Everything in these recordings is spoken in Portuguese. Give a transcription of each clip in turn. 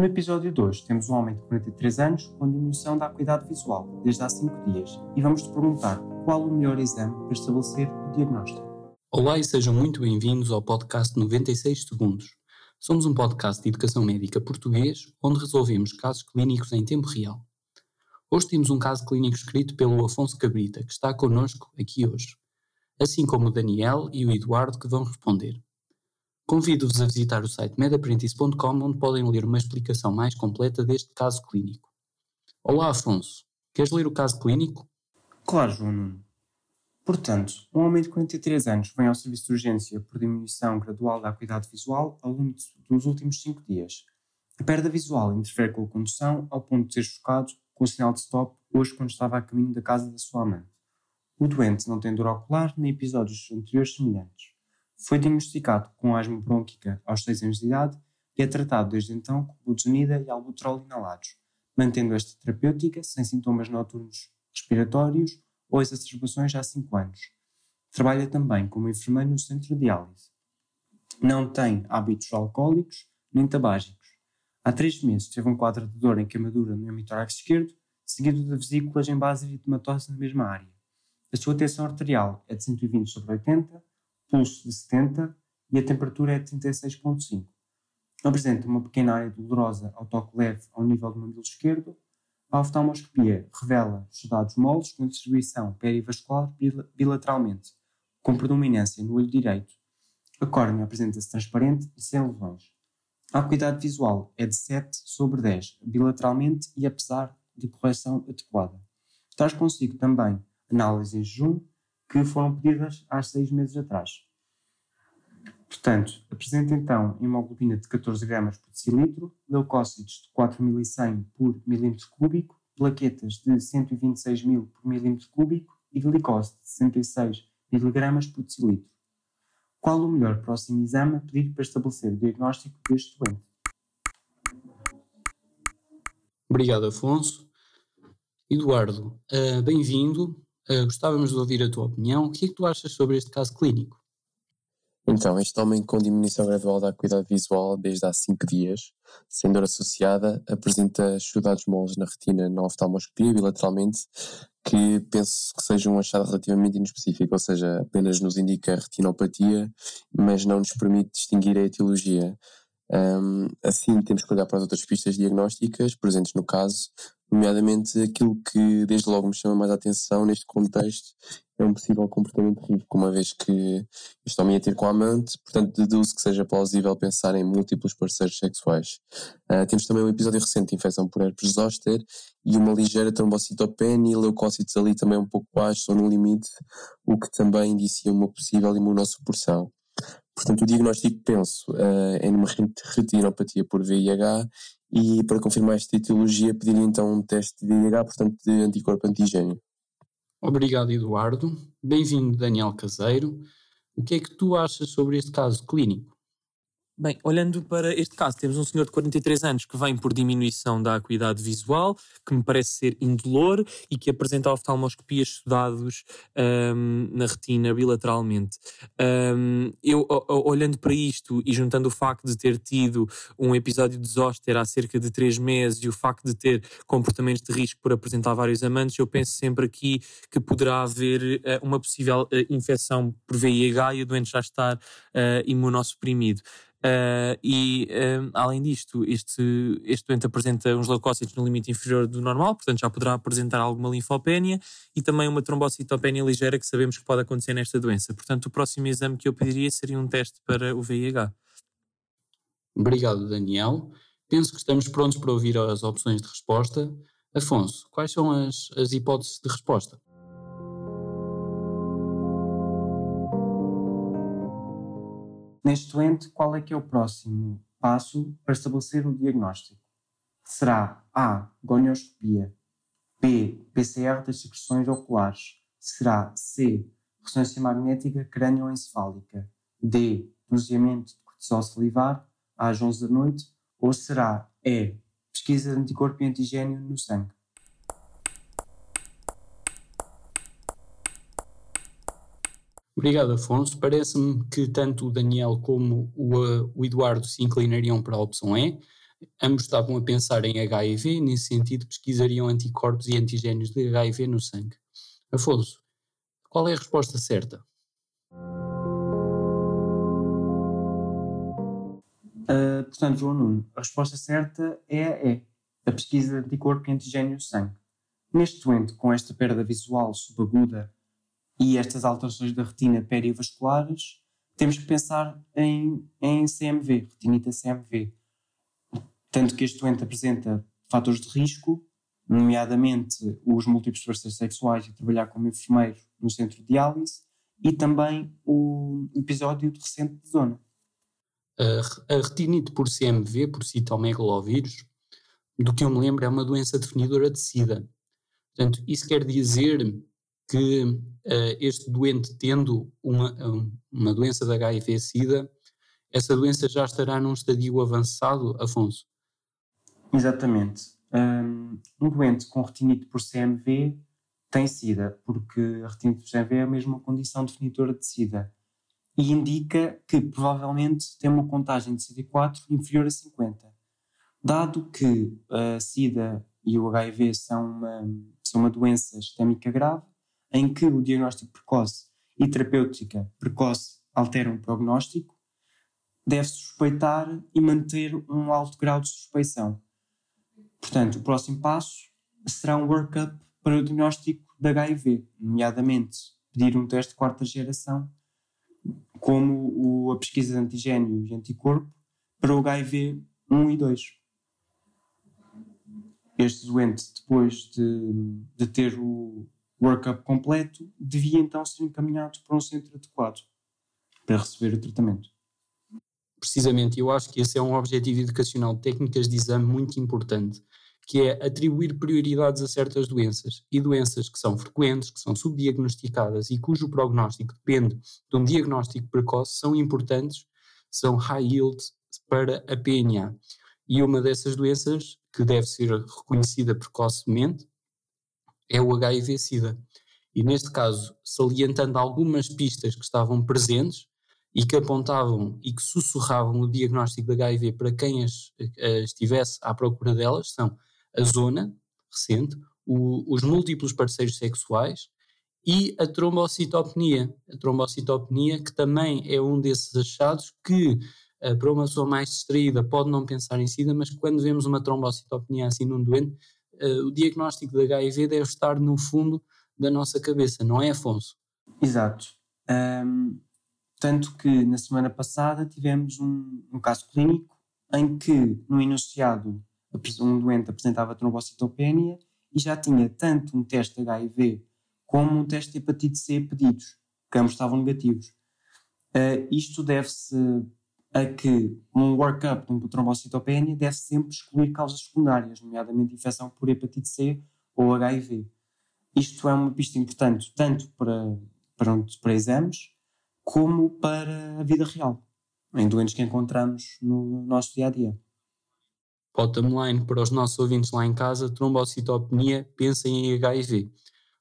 No episódio 2 temos um homem de 43 anos com diminuição da acuidade visual desde há 5 dias e vamos te perguntar qual o melhor exame para estabelecer o diagnóstico. Olá e sejam muito bem-vindos ao podcast 96 Segundos. Somos um podcast de educação médica português onde resolvemos casos clínicos em tempo real. Hoje temos um caso clínico escrito pelo Afonso Cabrita, que está connosco aqui hoje, assim como o Daniel e o Eduardo que vão responder. Convido-vos a visitar o site medaprentis.com onde podem ler uma explicação mais completa deste caso clínico. Olá, Afonso. Queres ler o caso clínico? Claro, João Nuno. Portanto, um homem de 43 anos vem ao serviço de urgência por diminuição gradual da acuidade visual ao longo dos últimos 5 dias. A perda visual interfere com a condução ao ponto de ser chocado com o sinal de stop hoje quando estava a caminho da casa da sua amante. O doente não tem dor ocular nem episódios anteriores semelhantes. Foi diagnosticado com asma brônquica aos 6 anos de idade e é tratado desde então com budesonida e albuterol inalados, mantendo esta terapêutica sem sintomas noturnos respiratórios ou exacerbações há 5 anos. Trabalha também como enfermeiro no centro de diálise. Não tem hábitos alcoólicos nem tabágicos. Há 3 meses teve um quadro de dor em queimadura no hemitórax esquerdo, seguido de vesículas em base eritematosa na mesma área. A sua tensão arterial é de 120 sobre 80 pulso de 70 e a temperatura é de 36,5. Apresenta uma pequena área dolorosa ao toque leve ao nível do mamilo esquerdo. A oftalmoscopia revela soldados moles com distribuição perivascular bilateralmente, com predominância no olho direito. A córnea apresenta-se transparente e sem lesões. A acuidade visual é de 7 sobre 10, bilateralmente e apesar de correção adequada. Traz consigo também análise em jejum, que foram pedidas há seis meses atrás. Portanto, apresenta então hemoglobina de 14 gramas por decilitro, leucócitos de 4.100 por milímetro cúbico, plaquetas de 126 mil por milímetro cúbico e glicose de 66 miligramas por decilitro. Qual o melhor próximo exame a pedir para estabelecer o diagnóstico deste doente? Obrigado, Afonso. Eduardo, uh, bem-vindo. Uh, gostávamos de ouvir a tua opinião. O que é que tu achas sobre este caso clínico? Então, este homem com diminuição gradual da acuidade visual desde há 5 dias, sem dor associada, apresenta chudados moles na retina na oftalmoscopia bilateralmente, que penso que seja um achado relativamente inespecífico, ou seja, apenas nos indica retinopatia, mas não nos permite distinguir a etiologia. Um, assim, temos que olhar para as outras pistas diagnósticas presentes no caso, nomeadamente aquilo que desde logo me chama mais a atenção neste contexto é um possível comportamento de risco, uma vez que este ia ter com a amante, portanto deduzo que seja plausível pensar em múltiplos parceiros sexuais. Uh, temos também um episódio recente de infecção por herpes zoster e uma ligeira trombocitopenia e leucócitos ali também um pouco baixos ou no limite, o que também indicia uma possível imunossupressão. Portanto, o diagnóstico, penso, uh, é numa retinopatia por VIH e para confirmar esta etiologia pediria então um teste de IH, portanto de anticorpo antigênio. Obrigado, Eduardo. Bem-vindo, Daniel Caseiro. O que é que tu achas sobre este caso clínico? Bem, olhando para este caso, temos um senhor de 43 anos que vem por diminuição da acuidade visual, que me parece ser indolor e que apresenta oftalmoscopias estudados um, na retina bilateralmente. Um, eu, olhando para isto e juntando o facto de ter tido um episódio de zoster há cerca de 3 meses e o facto de ter comportamentos de risco por apresentar vários amantes, eu penso sempre aqui que poderá haver uh, uma possível uh, infecção por VIH e o doente já estar uh, imunossuprimido. Uh, e uh, além disto, este, este doente apresenta uns leucócitos no limite inferior do normal, portanto já poderá apresentar alguma linfopénia e também uma trombocitopénia ligeira que sabemos que pode acontecer nesta doença. Portanto, o próximo exame que eu pediria seria um teste para o VIH. Obrigado, Daniel. Penso que estamos prontos para ouvir as opções de resposta. Afonso, quais são as, as hipóteses de resposta? Neste doente, qual é que é o próximo passo para estabelecer o diagnóstico? Será A. Gonioscopia B. PCR das secreções oculares Será C. Ressonância magnética crânioencefálica D. Doseamento de cortisol salivar às 11 da noite ou será E. Pesquisa de anticorpo e antigênio no sangue Obrigado, Afonso. Parece-me que tanto o Daniel como o, uh, o, Eduardo se inclinariam para a opção E. Ambos estavam a pensar em HIV e, nesse sentido, pesquisariam anticorpos e antigénios de HIV no sangue. Afonso, qual é a resposta certa? Uh, portanto, João Nuno, a resposta certa é é a pesquisa de anticorpo e antigênio sangue. Neste doente, com esta perda visual subaguda e estas alterações da retina perivasculares, temos que pensar em, em CMV, retinita CMV. Tanto que este doente apresenta fatores de risco, nomeadamente os múltiplos parceiros sexuais e trabalhar como enfermeiro no centro de diálise, e também o episódio de recente de zona. A, retinite por CMV, por citomegalovírus, do que eu me lembro, é uma doença definidora de SIDA. Portanto, isso quer dizer que uh, este doente, tendo uma, uma doença de HIV-SIDA, essa doença já estará num estadio avançado, Afonso? Exatamente. Um, doente com retinite por CMV tem SIDA, porque a retinite por CMV é a mesma condição definidora de SIDA e indica que provavelmente tem uma contagem de CD4 inferior a 50. Dado que a SIDA e o HIV são uma, são uma doença sistémica grave, em que o diagnóstico precoce e terapêutica precoce alteram o prognóstico, deve-se suspeitar e manter um alto grau de suspeição. Portanto, o próximo passo será um workup para o diagnóstico de HIV, nomeadamente pedir um teste de quarta geração como a pesquisa de antigênio e anticorpo para o HIV 1 e 2. Este doente, depois de, de ter o workup completo, devia então ser encaminhado para um centro adequado para receber o tratamento. Precisamente, eu acho que esse é um objetivo educacional de técnicas de exame muito importante que é atribuir prioridades a certas doenças e doenças que são frequentes, que são subdiagnosticadas e cujo prognóstico depende de um diagnóstico precoce são importantes, são high yield para a PNA. E uma dessas doenças que deve ser reconhecida precocemente é o HIV-Sida. E neste caso, salientando algumas pistas que estavam presentes e que apontavam e que sussurravam o diagnóstico de HIV para quem as, as estivesse à procura delas, são a zona recente, o, os múltiplos parceiros sexuais e a trombocitopenia. A trombocitopenia, que também é um desses achados que, uh, para uma pessoa mais distraída, pode não pensar em SIDA, mas quando vemos uma trombocitopenia assim num doente, uh, o diagnóstico de HIV deve estar no fundo da nossa cabeça, não é, Afonso? Exato. Um, tanto que na semana passada tivemos um, um caso clínico em que, no enunciado um doente apresentava trombocitopenia e já tinha tanto um teste HIV como um teste de hepatite C pedidos, que ambos estavam negativos. Uh, isto deve-se a que um workup de uma trombocitopenia deve sempre excluir causas secundárias, nomeadamente infecção por hepatite C ou HIV. Isto é uma pista importante tanto para, para, para exames como para a vida real, em doentes que encontramos no nosso dia a dia. Bottom line para os nossos ouvintes lá em casa, trombocitopenia, pensem em HIV.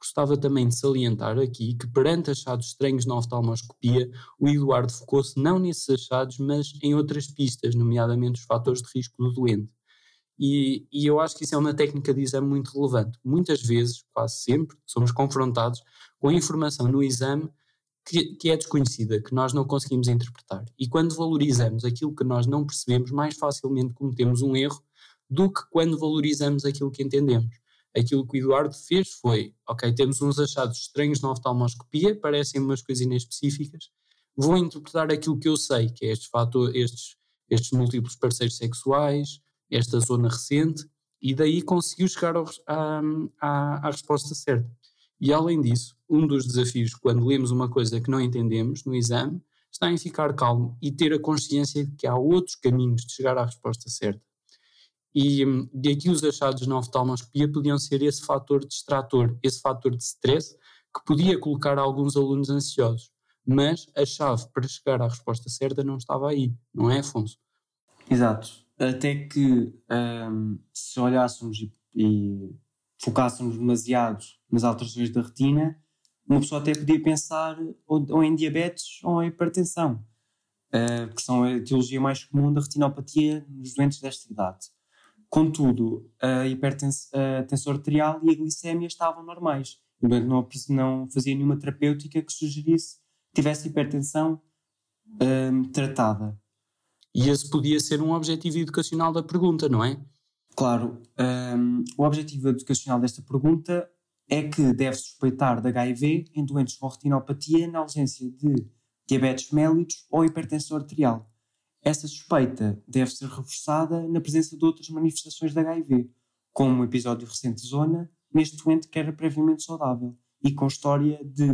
Gostava também de salientar aqui que, perante achados estranhos na oftalmoscopia, o Eduardo focou-se não nesses achados, mas em outras pistas, nomeadamente os fatores de risco do doente. E, e, eu acho que isso é uma técnica de exame muito relevante. Muitas vezes, quase sempre, somos confrontados com informação no exame que, que, é desconhecida, que nós não conseguimos interpretar. E quando valorizamos aquilo que nós não percebemos, mais facilmente cometemos um erro do que quando valorizamos aquilo que entendemos. Aquilo que o Eduardo fez foi: ok, temos uns achados estranhos na oftalmoscopia, parecem umas coisas inespecíficas, vou interpretar aquilo que eu sei, que é estes, fator, estes, estes múltiplos parceiros sexuais, esta zona recente, e daí conseguiu chegar ao, à, à, à resposta certa. E além disso, um dos desafios quando lemos uma coisa que não entendemos no exame está em ficar calmo e ter a consciência de que há outros caminhos de chegar à resposta certa. E, e aqui os achados na oftalmoscopia podiam ser esse fator distrator, esse fator de stress que podia colocar alguns alunos ansiosos. Mas a chave para chegar à resposta certa não estava aí, não é, Afonso? Exato. Até que um, se olhássemos e, e focássemos demasiado nas alterações da retina, uma pessoa até podia pensar ou, ou em diabetes ou em hipertensão. uh, que são a etiologia mais comum da retinopatia nos doentes desta idade. Contudo, a hipertensão arterial e a glicémia estavam normais. O doente não, não fazia nenhuma terapêutica que sugerisse que tivesse hipertensão um, tratada. E esse podia ser um objetivo educacional da pergunta, não é? Claro. Um, o objetivo educacional desta pergunta é que deve suspeitar de HIV em doentes com retinopatia na ausência de diabetes mellitus ou hipertensão arterial. Essa suspeita deve ser reforçada na presença de outras manifestações de HIV, como um episódio recente de zona, neste doente que era previamente saudável e com história de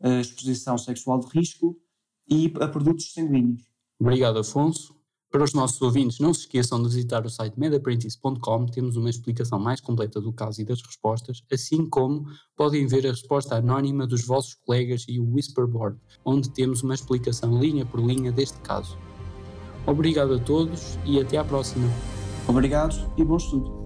uh, exposição sexual de risco e a produtos sanguíneos. Obrigado, Afonso. Para os nossos ouvintes, não se esqueçam de visitar o site medaprentis.com, temos uma explicação mais completa do caso e das respostas, assim como podem ver a resposta anónima dos vossos colegas e o Whisperboard, onde temos uma explicação linha por linha deste caso. Obrigado a todos e até à próxima. Obrigado e bom estudo.